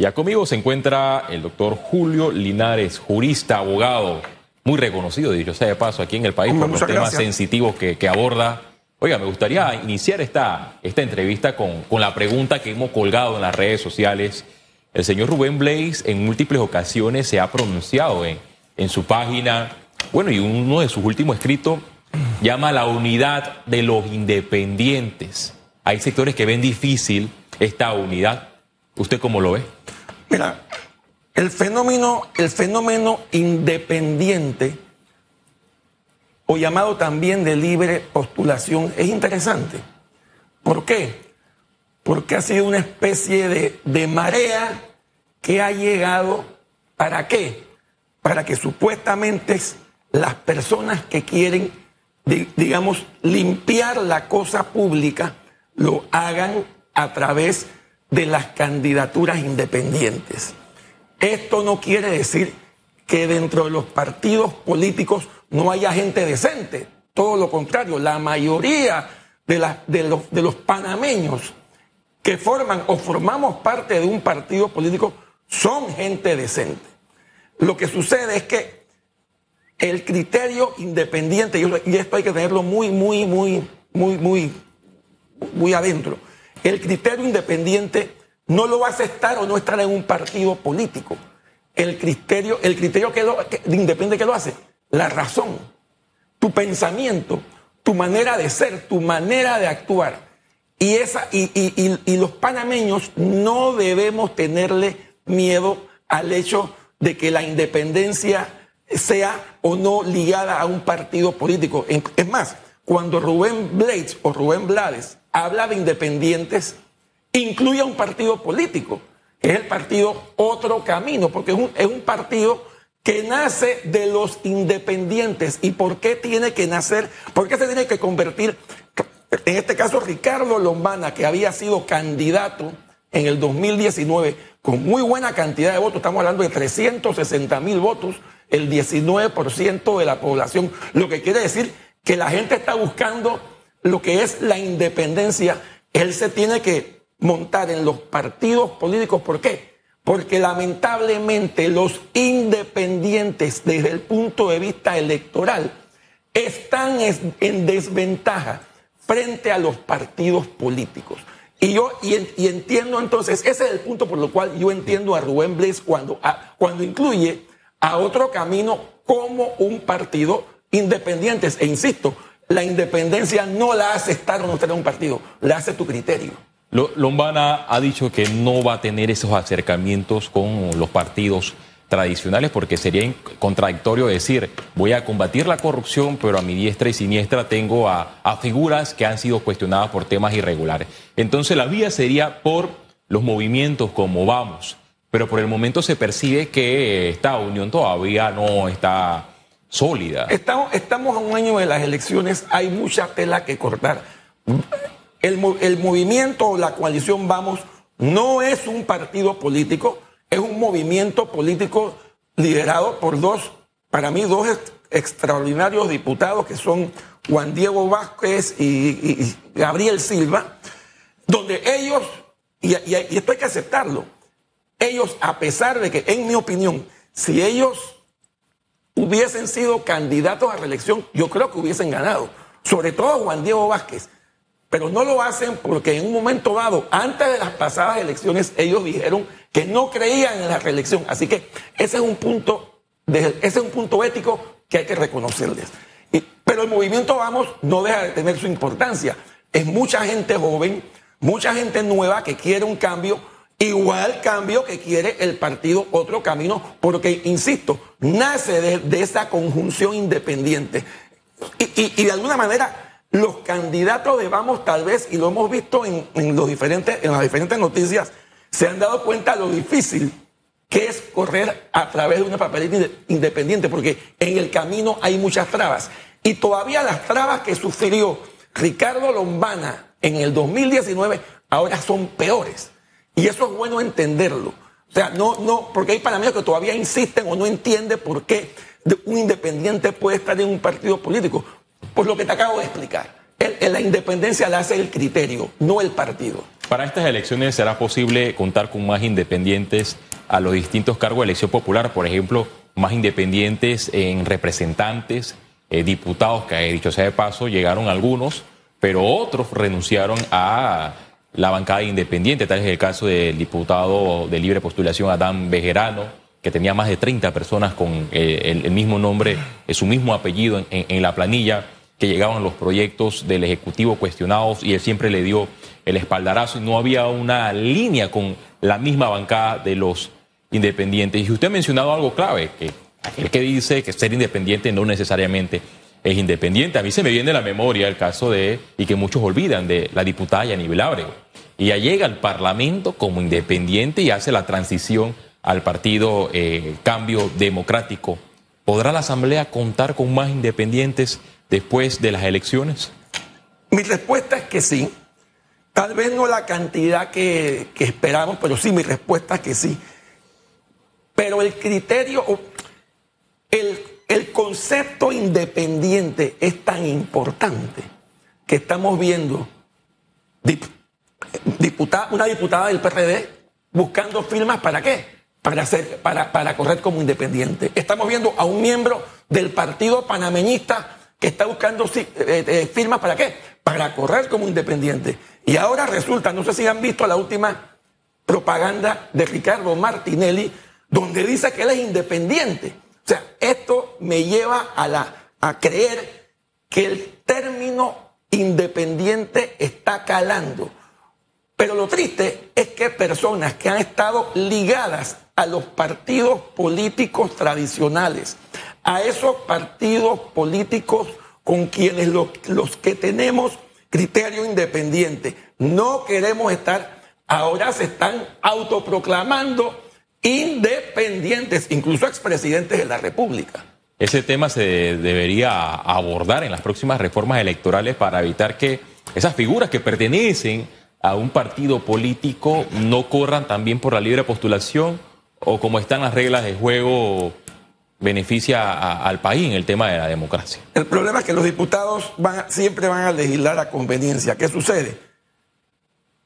Ya conmigo se encuentra el doctor Julio Linares, jurista, abogado, muy reconocido, dicho sea de paso, aquí en el país por los temas sensitivos que, que, aborda. Oiga, me gustaría iniciar esta, esta entrevista con, con la pregunta que hemos colgado en las redes sociales. El señor Rubén Blaze en múltiples ocasiones se ha pronunciado en, en su página, bueno, y uno de sus últimos escritos llama a la unidad de los independientes. Hay sectores que ven difícil esta unidad. ¿Usted cómo lo ve? Mira, el fenómeno, el fenómeno independiente, o llamado también de libre postulación, es interesante. ¿Por qué? Porque ha sido una especie de, de marea que ha llegado, ¿para qué? Para que supuestamente las personas que quieren, digamos, limpiar la cosa pública, lo hagan a través de las candidaturas independientes. Esto no quiere decir que dentro de los partidos políticos no haya gente decente. Todo lo contrario, la mayoría de, los, de los panameños que forman o formamos parte de un partido político son gente decente. Lo que sucede es que el criterio independiente, y esto hay que tenerlo muy, muy, muy, muy, muy, muy adentro el criterio independiente no lo hace estar o no estar en un partido político. El criterio, el criterio que, lo, independiente que lo hace, la razón, tu pensamiento, tu manera de ser, tu manera de actuar. Y, esa, y, y los panameños no debemos tenerle miedo al hecho de que la independencia sea o no ligada a un partido político. Es más, cuando Rubén Blades o Rubén Blades habla de independientes, incluye a un partido político, que es el partido Otro Camino, porque es un, es un partido que nace de los independientes. ¿Y por qué tiene que nacer? ¿Por qué se tiene que convertir? En este caso, Ricardo Lombana, que había sido candidato en el 2019 con muy buena cantidad de votos, estamos hablando de 360 mil votos, el 19% de la población, lo que quiere decir que la gente está buscando lo que es la independencia, él se tiene que montar en los partidos políticos. ¿Por qué? Porque lamentablemente los independientes desde el punto de vista electoral están en desventaja frente a los partidos políticos. Y yo y, entiendo entonces, ese es el punto por lo cual yo entiendo a Rubén Blades cuando, cuando incluye a otro camino como un partido independiente. E insisto, la independencia no la hace estar o no estar en un partido, la hace tu criterio. Lombana ha dicho que no va a tener esos acercamientos con los partidos tradicionales porque sería contradictorio decir voy a combatir la corrupción pero a mi diestra y siniestra tengo a, a figuras que han sido cuestionadas por temas irregulares. Entonces la vía sería por los movimientos como vamos, pero por el momento se percibe que esta unión todavía no está sólida. Estamos, estamos a un año de las elecciones, hay mucha tela que cortar. El, el movimiento o la coalición Vamos no es un partido político, es un movimiento político liderado por dos, para mí, dos extraordinarios diputados que son Juan Diego Vázquez y, Gabriel Silva, donde ellos, y, y esto hay que aceptarlo, ellos, a pesar de que, en mi opinión, si ellos hubiesen sido candidatos a reelección, yo creo que hubiesen ganado. Sobre todo Juan Diego Vázquez. Pero no lo hacen porque en un momento dado, antes de las pasadas elecciones, ellos dijeron que no creían en la reelección. Así que ese es un punto, ese es un punto ético que hay que reconocerles. pero el movimiento Vamos no deja de tener su importancia. Es mucha gente joven, mucha gente nueva que quiere un cambio Igual cambio que quiere el partido Otro Camino, porque, insisto, nace de, esa conjunción independiente. Y, de alguna manera, los candidatos de Vamos, tal vez, y lo hemos visto en, los diferentes, en las diferentes noticias, se han dado cuenta de lo difícil que es correr a través de una papeleta independiente, porque en el camino hay muchas trabas. Y todavía las trabas que sufrió Ricardo Lombana en el 2019 ahora son peores. Y eso es bueno entenderlo. O sea, no, no, porque hay panameños que todavía insisten o no entienden por qué un independiente puede estar en un partido político. Por lo que te acabo de explicar. la independencia la hace el criterio, no el partido. Para estas elecciones será posible contar con más independientes a los distintos cargos de elección popular, por ejemplo, más independientes en representantes, eh, diputados, que dicho sea de paso, llegaron algunos, pero otros renunciaron a la bancada independiente, tal es el caso del diputado de libre postulación Adán Bejerano, que tenía más de 30 personas con eh, el, mismo nombre, eh, su mismo apellido en, la planilla, que llegaban los proyectos del Ejecutivo cuestionados y él siempre le dio el espaldarazo y no había una línea con la misma bancada de los independientes. Y usted ha mencionado algo clave, que aquel que dice que ser independiente no necesariamente es independiente. A mí se me viene la memoria el caso de, y que muchos olvidan, de la diputada Yanibel Ábrego. Ella llega al Parlamento como independiente y hace la transición al partido eh, Cambio Democrático. ¿Podrá la Asamblea contar con más independientes después de las elecciones? Mi respuesta es que sí. Tal vez no la cantidad que, que esperamos, pero sí, mi respuesta es que sí. Pero el criterio, el, concepto independiente es tan importante que estamos viendo una diputada del PRD buscando firmas para qué? Para, hacer, para, para correr como independiente. Estamos viendo a un miembro del partido panameñista que está buscando eh, eh, firmas para qué? Para correr como independiente. Y ahora resulta, no sé si han visto la última propaganda de Ricardo Martinelli, donde dice que él es independiente. O sea, esto me lleva a, la, a creer que el término independiente está calando. Pero lo triste es que personas que han estado ligadas a los partidos políticos tradicionales, a esos partidos políticos con quienes los, los que tenemos criterio independiente, no queremos estar, ahora se están autoproclamando independientes, incluso expresidentes de la República. Ese tema se debería abordar en las próximas reformas electorales para evitar que esas figuras que pertenecen a un partido político no corran también por la libre postulación o como están las reglas de juego beneficia al país en el tema de la democracia. El problema es que los diputados van, siempre van a legislar a conveniencia. ¿Qué sucede?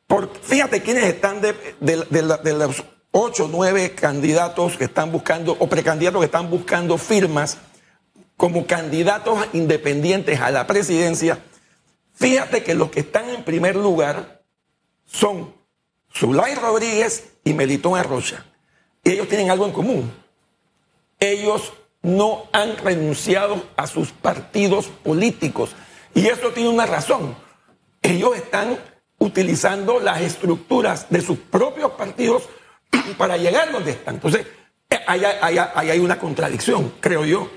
Por, fíjate quiénes están de, de los ocho, nueve candidatos que están buscando, o precandidatos que están buscando firmas como candidatos independientes a la presidencia, fíjate que los que están en primer lugar son Zulay Rodríguez y Melitón Arrocha. Y ellos tienen algo en común. Ellos no han renunciado a sus partidos políticos. Y eso tiene una razón. Ellos están utilizando las estructuras de sus propios partidos para llegar donde están. Entonces, eh, ahí hay, una contradicción, creo yo.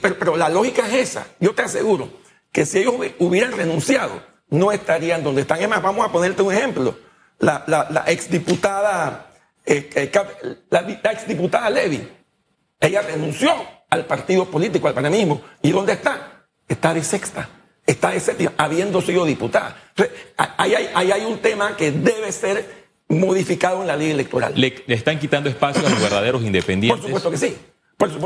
pero, la lógica es esa. Yo te aseguro que si ellos hubieran renunciado, no estarían donde están. Es más, vamos a ponerte un ejemplo. La, la, exdiputada, eh, eh, la, exdiputada Levy, ella renunció al partido político, al panemismo. ¿Y dónde está? Está de sexta. Está de séptima, habiendo sido diputada. Entonces, ahí hay, hay un tema que debe ser modificado en la ley electoral. ¿Le, están quitando espacio a los verdaderos independientes? Por supuesto que sí.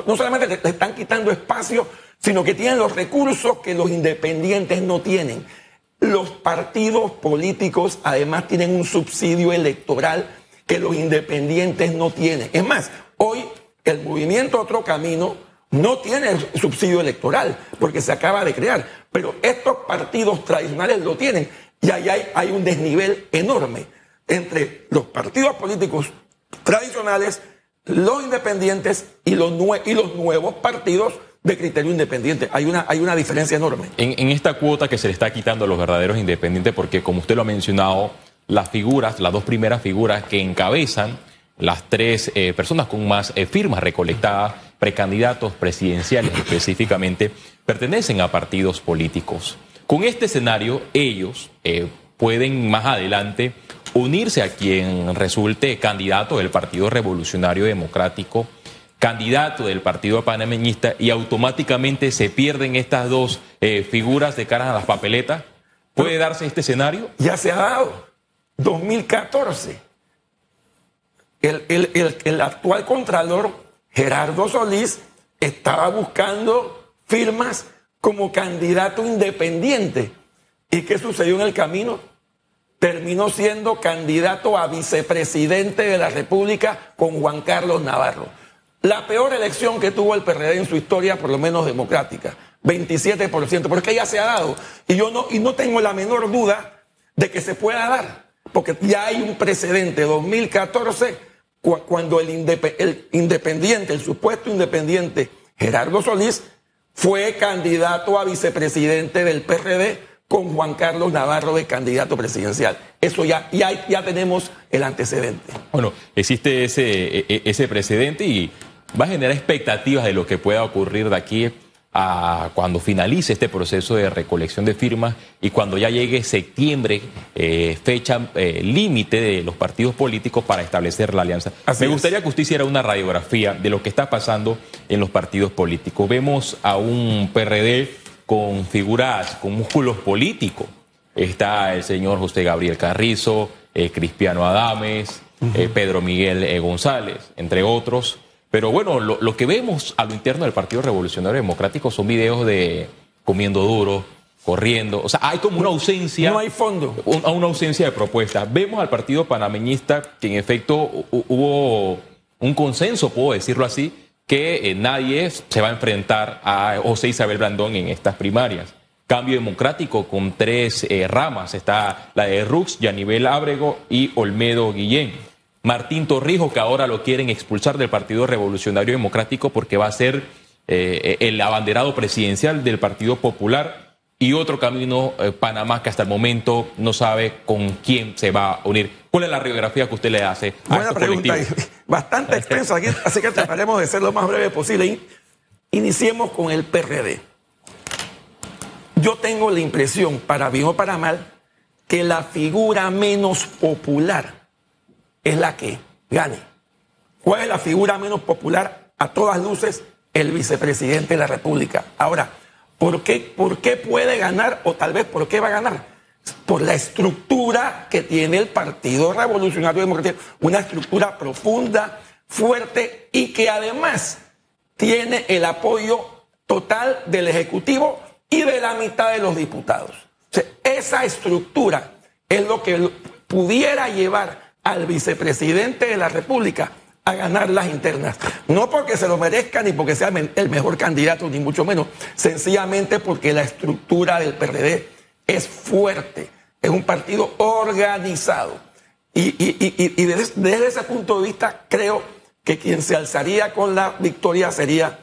no solamente le, están quitando espacio, sino que tienen los recursos que los independientes no tienen. Los partidos políticos además tienen un subsidio electoral que los independientes no tienen. Es más, hoy el movimiento Otro Camino no tiene subsidio electoral porque se acaba de crear, pero estos partidos tradicionales lo tienen y ahí hay, hay un desnivel enorme entre los partidos políticos tradicionales, los independientes y los, nuevos partidos de criterio independiente. Hay una, hay una diferencia enorme. En, esta cuota que se le está quitando a los verdaderos independientes, porque como usted lo ha mencionado, las figuras, las dos primeras figuras que encabezan las tres eh, personas con más eh, firmas recolectadas, precandidatos presidenciales específicamente, pertenecen a partidos políticos. Con este escenario, ellos eh, pueden más adelante unirse a quien resulte candidato del Partido Revolucionario Democrático, candidato del Partido Panameñista y automáticamente se pierden estas dos eh, figuras de cara a las papeletas. ¿Puede darse este escenario? Ya se ha dado. 2014. El, el, el actual contralor Gerardo Solís estaba buscando firmas como candidato independiente. ¿Y qué sucedió en el camino? Terminó siendo candidato a vicepresidente de la República con Juan Carlos Navarro. La peor elección que tuvo el PRD en su historia, por lo menos democrática, 27%, porque ya se ha dado. Y yo no, y no tengo la menor duda de que se pueda dar, porque ya hay un precedente, 2014, cuando el, el independiente, el supuesto independiente Gerardo Solís, fue candidato a vicepresidente del PRD con Juan Carlos Navarro de candidato presidencial. Eso ya, ya, ya tenemos el antecedente. Bueno, existe ese, e, e, ese precedente y va a generar expectativas de lo que pueda ocurrir de aquí a cuando finalice este proceso de recolección de firmas y cuando ya llegue septiembre, eh, fecha eh, límite de los partidos políticos para establecer la alianza. Me gustaría que usted hiciera una radiografía de lo que está pasando en los partidos políticos. Vemos a un PRD con figuras, con músculos políticos. Está el señor José Gabriel Carrizo, eh, Cristiano Adames, eh, Pedro Miguel eh, González, entre otros. Pero bueno, lo, que vemos a lo interno del Partido Revolucionario Democrático son videos de comiendo duro, corriendo. O sea, hay como una ausencia. No hay fondo. una ausencia de propuestas. Vemos al Partido Panameñista que en efecto hubo un consenso, puedo decirlo así, que eh, nadie se va a enfrentar a José Isabel Blandón en estas primarias. Cambio Democrático con tres eh, ramas. Está la de Rux, Yanivel Ábrego y Olmedo Guillén. Martín Torrijos, que ahora lo quieren expulsar del Partido Revolucionario Democrático porque va a ser eh, el abanderado presidencial del Partido Popular y otro camino, Panamá, que hasta el momento no sabe con quién se va a unir. ¿Cuál es la radiografía que usted le hace a Buena pregunta, bastante extensa, así que trataremos de ser lo más breve posible. Iniciemos con el PRD. Yo tengo la impresión, para bien o para mal, que la figura menos popular es la que gane. ¿Cuál es la figura menos popular? A todas luces, el vicepresidente de la República. Ahora, ¿Por qué, ¿Por qué puede ganar o tal vez por qué va a ganar? Por la estructura que tiene el Partido Revolucionario Democrático, una estructura profunda, fuerte y que además tiene el apoyo total del Ejecutivo y de la mitad de los diputados. esa estructura es lo que pudiera llevar al vicepresidente de la República a ganar las internas. No porque se lo merezca ni porque sea el mejor candidato, ni mucho menos. Sencillamente porque la estructura del PRD es fuerte. Es un partido organizado. Y, desde, ese punto de vista creo que quien se alzaría con la victoria sería,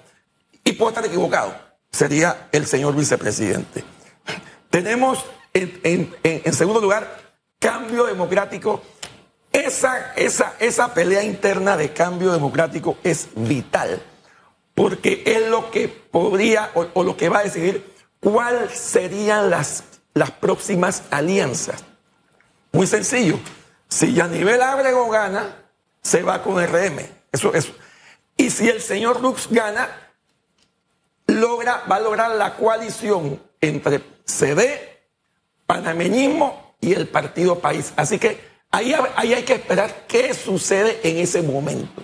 y puedo estar equivocado, sería el señor vicepresidente. Tenemos en segundo lugar cambio democrático esa, esa, esa pelea interna de cambio democrático es vital, porque es lo que podría o, lo que va a decidir cuáles serían las, las próximas alianzas. Muy sencillo. Si Yanivel Ábrego gana, se va con RM. Eso, eso. Y si el señor Lux gana, logra, va a lograr la coalición entre CD, panameñismo y el Partido País. Así que Ahí, hay que esperar qué sucede en ese momento.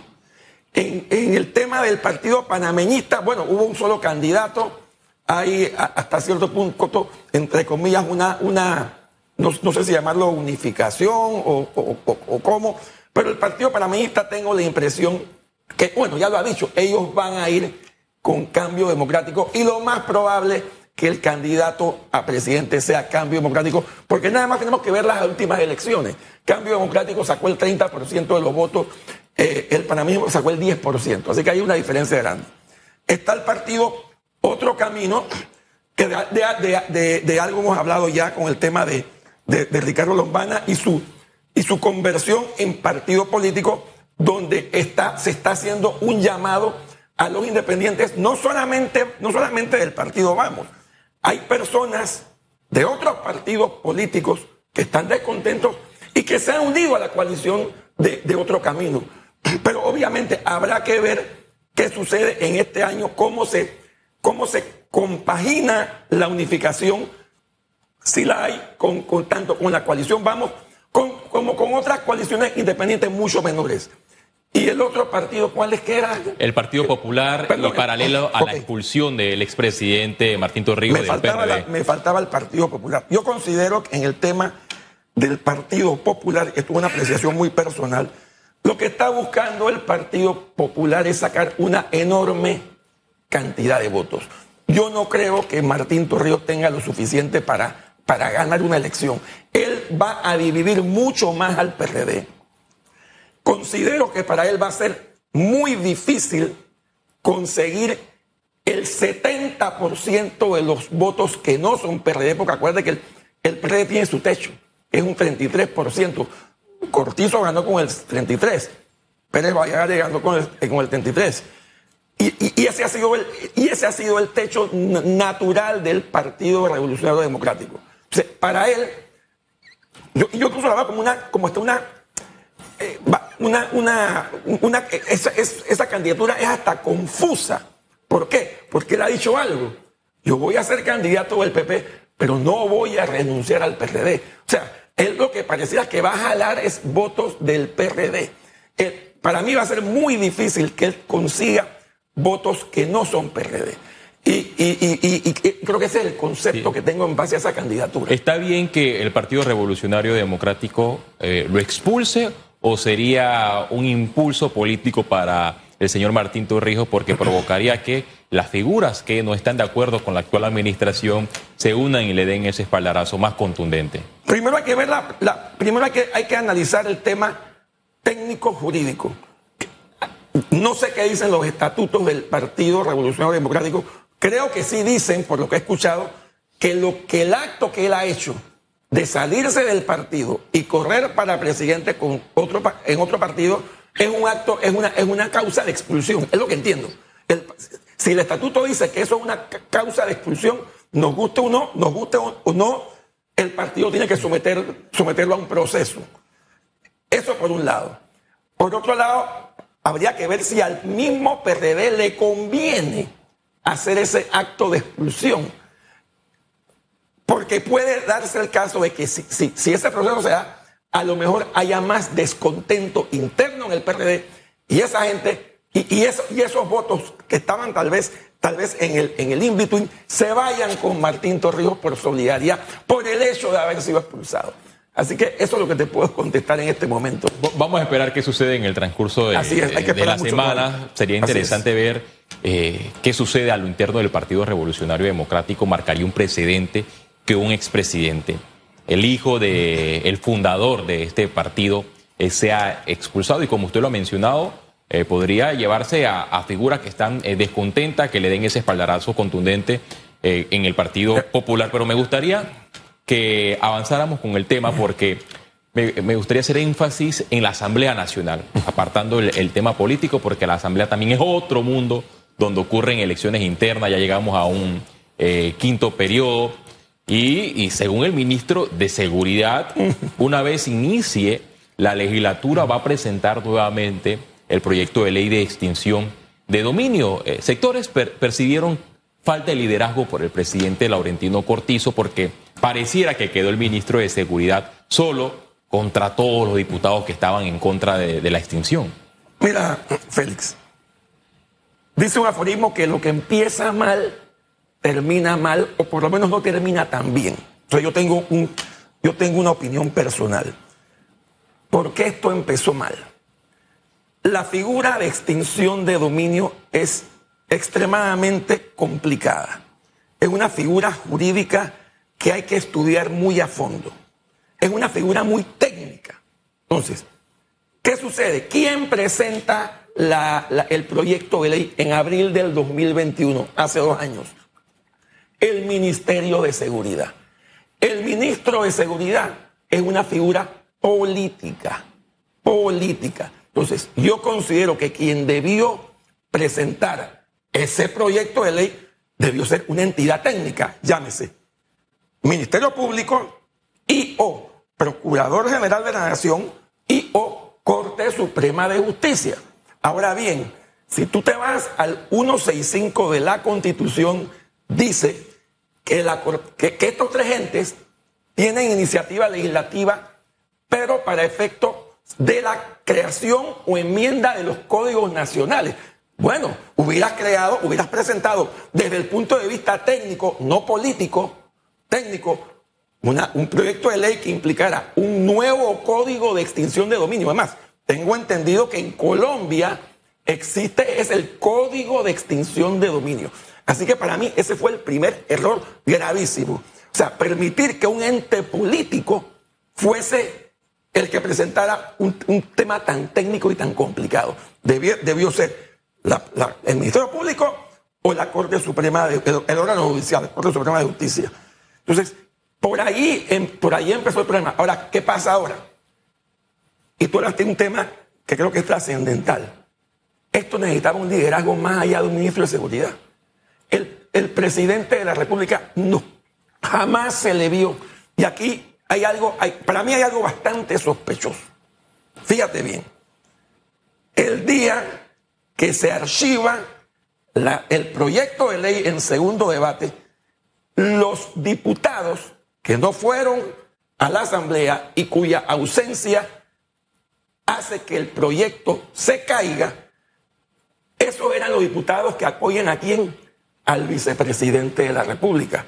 En, el tema del partido panameñista, bueno, hubo un solo candidato, hay hasta cierto punto, entre comillas, una, una no, sé si llamarlo unificación o, o, cómo, pero el partido panameñista tengo la impresión que, bueno, ya lo ha dicho, ellos van a ir con cambio democrático y lo más probable que el candidato a presidente sea Cambio Democrático, porque nada más tenemos que ver las últimas elecciones. Cambio Democrático sacó el 30% de los votos, eh, el panameño sacó el 10%, así que hay una diferencia grande. Está el partido Otro Camino, que de, algo hemos hablado ya con el tema de, Ricardo Lombana y su, y su conversión en partido político, donde está, se está haciendo un llamado a los independientes, no solamente, no solamente del partido Vamos, hay personas de otros partidos políticos que están descontentos y que se han unido a la coalición de, otro camino. Pero obviamente habrá que ver qué sucede en este año, cómo se, cómo se compagina la unificación, si la hay, con, tanto con la coalición, vamos, como con otras coaliciones independientes mucho menores. ¿Y el otro partido cuál es que era? El Partido Popular y paralelo a la expulsión del expresidente Martín Torrijos me faltaba me faltaba el Partido Popular. Yo considero que en el tema del Partido Popular, esto es una apreciación muy personal, lo que está buscando el Partido Popular es sacar una enorme cantidad de votos. Yo no creo que Martín Torrijos tenga lo suficiente para, para ganar una elección. Él va a dividir mucho más al PRD. Considero que para él va a ser muy difícil conseguir el 70% de los votos que no son PRD, porque acuérdate que el, PRD tiene su techo, es un 33%. Cortizo ganó con el 33. Pérez Valladares ganó con el, con el 33. Y, ese ha sido el, y ese ha sido el techo natural del Partido Revolucionario Democrático. para él, yo, yo incluso la veo como una, como está una, eh, una, una, una esa, esa candidatura es hasta confusa. ¿Por qué? Porque él ha dicho algo. Yo voy a ser candidato del PP, pero no voy a renunciar al PRD. O sea, él lo que pareciera que va a jalar es votos del PRD. para mí va a ser muy difícil que él consiga votos que no son PRD. Y, creo que ese es el concepto que tengo en base a esa candidatura. ¿Está bien que el Partido Revolucionario Democrático eh, lo expulse o sería un impulso político para el señor Martín Torrijos porque provocaría que las figuras que no están de acuerdo con la actual administración se unan y le den ese espaldarazo más contundente? Primero hay que ver la, primero hay que, hay que analizar el tema técnico jurídico. No sé qué dicen los estatutos del Partido Revolucionario Democrático. Creo que sí dicen, por lo que he escuchado, que lo que el acto que él ha hecho de salirse del partido y correr para presidente con otro, en otro partido es un acto, es una, es una causa de expulsión, es lo que entiendo. si el estatuto dice que eso es una causa de expulsión, nos guste o no, nos guste o no, el partido tiene que someter, someterlo a un proceso. Eso por un lado. Por otro lado, habría que ver si al mismo PRD le conviene hacer ese acto de expulsión. Porque puede darse el caso de que si, ese proceso se da, a lo mejor haya más descontento interno en el PRD y esa gente y esos votos que estaban tal vez tal vez en el, en el in-between se vayan con Martín Torrijos por solidaridad, por el hecho de haber sido expulsado. Así que eso es lo que te puedo contestar en este momento. Vamos a esperar qué sucede en el transcurso de, de la semana. Sería interesante ver eh, qué sucede a lo interno del Partido Revolucionario Democrático. Marcaría un precedente que un expresidente el hijo del el fundador de este partido eh, sea expulsado y como usted lo ha mencionado, eh, podría llevarse a, figuras que están descontentas, que le den ese espaldarazo contundente en el Partido Popular. Pero me gustaría que avanzáramos con el tema porque me, gustaría hacer énfasis en la Asamblea Nacional, apartando el, tema político porque la Asamblea también es otro mundo donde ocurren elecciones internas, ya llegamos a un quinto periodo y, según el ministro de Seguridad, una vez inicie la legislatura va a presentar nuevamente el proyecto de ley de extinción de dominio. Eh, sectores percibieron falta de liderazgo por el presidente Laurentino Cortizo porque pareciera que quedó el ministro de Seguridad solo contra todos los diputados que estaban en contra de, la extinción. Mira, Félix, dice un aforismo que lo que empieza mal termina mal o por lo menos no termina tan bien. Entonces yo tengo, un, yo tengo una opinión personal. ¿Por qué esto empezó mal? La figura de extinción de dominio es extremadamente complicada. Es una figura jurídica que hay que estudiar muy a fondo. Es una figura muy técnica. Entonces, ¿qué sucede? ¿Quién presenta el proyecto de ley en abril del 2021, hace dos años? el Ministerio de Seguridad. El ministro de Seguridad es una figura política, política. Entonces, yo considero que quien debió presentar ese proyecto de ley debió ser una entidad técnica, llámese Ministerio Público y o Procurador General de la Nación y o Corte Suprema de Justicia. Ahora bien, si tú te vas al 165 de la Constitución, dice que, estos tres entes tienen iniciativa legislativa, pero para efecto de la creación o enmienda de los códigos nacionales. Bueno, hubieras creado, hubieras presentado desde el punto de vista técnico, no político, técnico, un proyecto de ley que implicara un nuevo código de extinción de dominio. Además, tengo entendido que en Colombia existe es el código de extinción de dominio. Así que para mí ese fue el primer error gravísimo. O sea, permitir que un ente político fuese el que presentara un, tema tan técnico y tan complicado. Debió, ser el Ministerio Público o la Corte Suprema, de, el, órgano judicial, la Corte Suprema de Justicia. Entonces, por ahí, em, por ahí empezó el problema. Ahora, ¿qué pasa ahora? Y tú hablaste de un tema que creo que es trascendental. Esto necesitaba un liderazgo más allá de un ministro de Seguridad. El, el presidente de la República no, jamás se le vio. Y aquí hay algo, hay, para mí hay algo bastante sospechoso. Fíjate bien. El día que se archiva el proyecto de ley en segundo debate, los diputados que no fueron a la Asamblea y cuya ausencia hace que el proyecto se caiga, esos eran los diputados que apoyan a quién? Al vicepresidente de la República.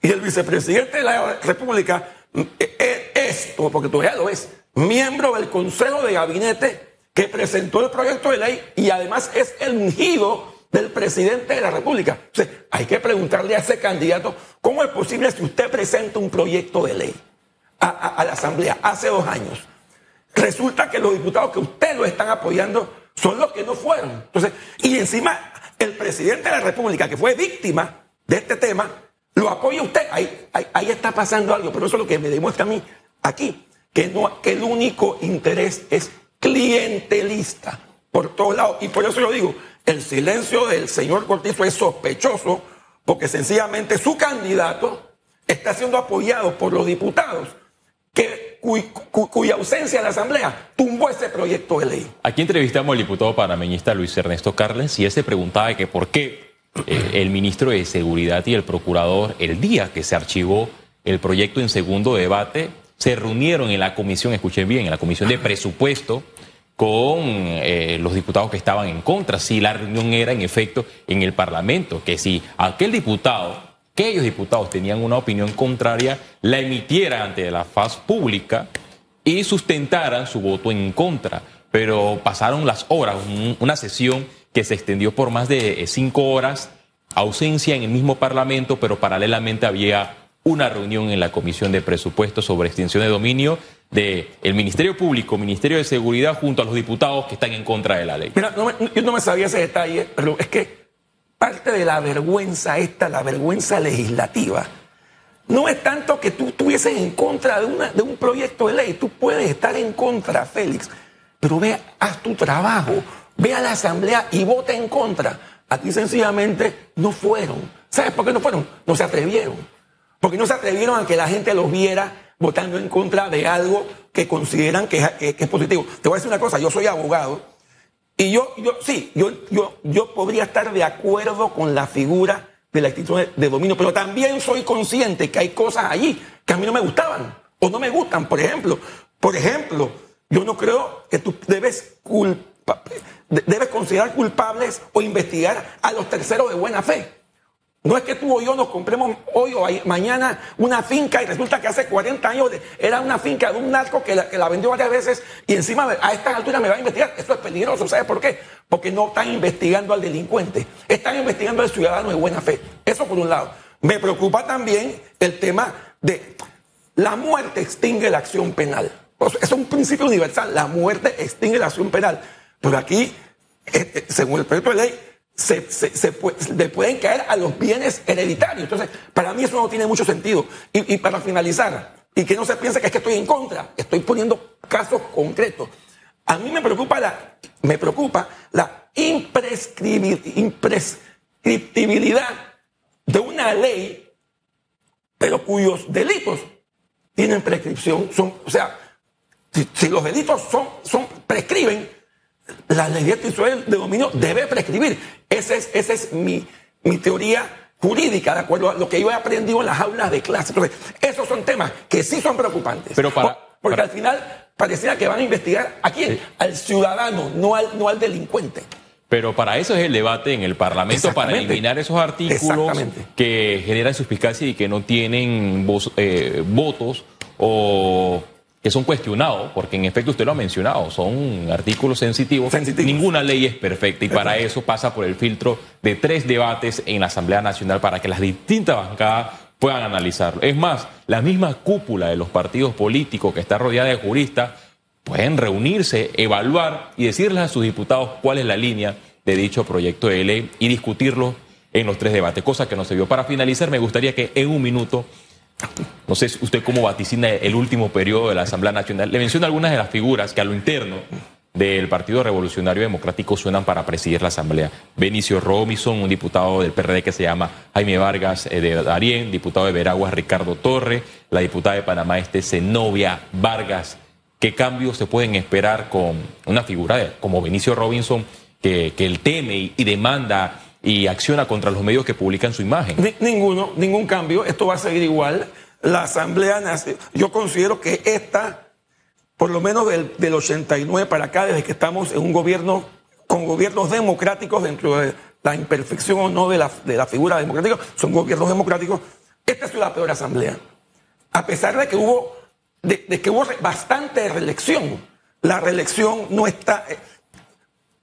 Y el vicepresidente de la República es eh, eh, esto, porque todavía lo es, miembro del Consejo de Gabinete que presentó el proyecto de ley y además es el ungido del presidente de la República. Entonces, hay que preguntarle a ese candidato, ¿cómo es posible si usted presenta un proyecto de ley a, la Asamblea hace dos años? Resulta que los diputados que usted lo están apoyando son los que no fueron. Entonces, y encima, el presidente de la República, que fue víctima de este tema, lo apoya usted. Ahí, ahí, está pasando algo, pero eso es lo que me demuestra a mí aquí, que, no, que el único interés es clientelista por todos lados. Y por eso yo digo, el silencio del señor Cortizo es sospechoso porque sencillamente su candidato está siendo apoyado por los diputados que, cuya ausencia en la Asamblea tumbó ese proyecto de ley. Aquí entrevistamos al diputado panameñista Luis Ernesto Carles y él se preguntaba que por qué eh, el ministro de Seguridad y el procurador, el día que se archivó el proyecto en segundo debate, se reunieron en la comisión, escuchen bien, en la comisión de presupuesto con eh, los diputados que estaban en contra, si la reunión era en efecto en el Parlamento, que si aquel diputado, aquellos diputados tenían una opinión contraria, la emitieran ante la faz pública y sustentaran su voto en contra. Pero pasaron las horas, una sesión que se extendió por más de cinco horas, ausencia en el mismo Parlamento, pero paralelamente había una reunión en la Comisión de Presupuestos sobre extinción de dominio del el Ministerio Público, Ministerio de Seguridad, junto a los diputados que están en contra de la ley. Mira, yo no me sabía ese detalle, pero es que parte de la vergüenza esta, la vergüenza legislativa, no es tanto que tú estuvieses en contra de un proyecto de ley, tú puedes estar en contra, Félix, pero ve, haz tu trabajo, ve a la Asamblea y vota en contra. Aquí sencillamente no fueron. ¿Sabes por qué no fueron? No se atrevieron. Porque no se atrevieron a que la gente los viera votando en contra de algo que consideran que, es positivo. Te voy a decir una cosa, yo soy abogado y yo, yo sí, yo, yo, yo podría estar de acuerdo con la figura de la institución de, dominio, pero también soy consciente que hay cosas allí que a mí no me gustaban o no me gustan. Por ejemplo, por ejemplo, yo no creo que tú debes debes considerar culpables o investigar a los terceros de buena fe. No es que tú o yo nos compremos hoy o mañana una finca y resulta que hace 40 años era una finca de un narco que la, vendió varias veces y encima a estas alturas me va a investigar. Esto es peligroso, ¿sabes por qué? Porque no están investigando al delincuente, están investigando al ciudadano de buena fe. Eso por un lado. Me preocupa también el tema de la muerte extingue la acción penal. Eso es un principio universal, la muerte extingue la acción penal. Pero aquí, eh, eh, según el proyecto de ley, se, le pueden caer a los bienes hereditarios. Entonces, para mí eso no tiene mucho sentido. Y, para finalizar, y que no se piense que es que estoy en contra, estoy poniendo casos concretos. A mí me preocupa la, me preocupa la imprescriptibilidad de una ley, pero cuyos delitos tienen prescripción. Son, o sea, si, los delitos son, son, prescriben, la ley de dominio debe prescribir. Esa es, esa es mi, mi teoría jurídica, de acuerdo a lo que yo he aprendido en las aulas de clase. Entonces, esos son temas que sí son preocupantes. Pero para, porque al final pareciera que van a investigar a quién, al ciudadano, no al, no al delincuente. Pero para eso es el debate en el Parlamento, para eliminar esos artículos que generan suspicacia y que no tienen eh, votos o que son cuestionados, porque en efecto usted lo ha mencionado, son artículos sensitivos. Ninguna ley es perfecta y para eso pasa por el filtro de tres debates en la Asamblea Nacional para que las distintas bancadas puedan analizarlo. Es más, la misma cúpula de los partidos políticos que está rodeada de juristas pueden reunirse, evaluar y decirles a sus diputados cuál es la línea de dicho proyecto de ley y discutirlo en los tres debates, cosa que no se vio. Para finalizar, me gustaría que en un minuto, no sé usted cómo vaticina el último periodo de la Asamblea Nacional, le menciona algunas de las figuras que a lo interno del Partido Revolucionario Democrático suenan para presidir la Asamblea. Benicio Robinson, un diputado del PRD que se llama Jaime Vargas eh, de Darien, diputado de Veraguas Ricardo Torre, la diputada de Panamá este Zenobia Vargas ¿Qué cambios se pueden esperar con una figura como Benicio Robinson que, que él teme y, demanda y acciona contra los medios que publican su imagen? ninguno, ningún cambio. Esto va a seguir igual. La Asamblea Nacional, yo considero que esta, por lo menos del, del 89 para acá, desde que estamos en un gobierno con gobiernos democráticos dentro de la imperfección o no de la, de la figura democrática, son gobiernos democráticos. Esta es la peor asamblea. A pesar de que hubo de, que hubo bastante reelección. La reelección no está... Eh,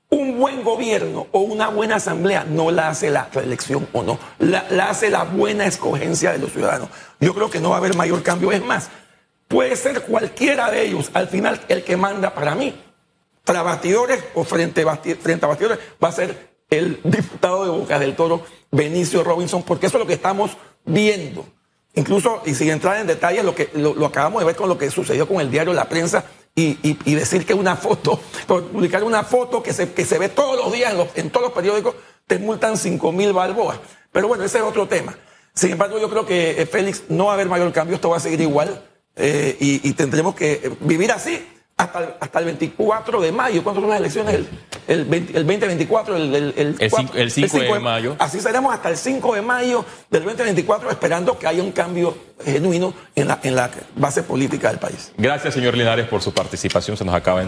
un buen gobierno o una buena asamblea no la hace la reelección o no, la, hace la buena escogencia de los ciudadanos. Yo creo que no va a haber mayor cambio. Es más, puede ser cualquiera de ellos al final el que manda para mí. Para bastidores o frente, a bastidores va a ser el diputado de Boca del Toro, Benicio Robinson, porque eso es lo que estamos viendo. Incluso, y sin entrar en detalles, lo que lo, acabamos de ver con lo que sucedió con el diario La Prensa y, decir que una foto, publicar una foto que se, que se ve todos los días en, todos los periódicos, te multan 5 mil balboas. Pero bueno, ese es otro tema. Sin embargo, yo creo que, eh, Félix, no va a haber mayor cambio, esto va a seguir igual eh, y, y tendremos que vivir así hasta el, hasta el 24 de mayo. ¿Cuántas son las elecciones? El, el, 20, el 2024, el, el, el, 5, de, mayo. Así seremos hasta el 5 de mayo del 2024 esperando que haya un cambio genuino en la, en la base política del país. Gracias, señor Linares, por su participación. Se nos acaba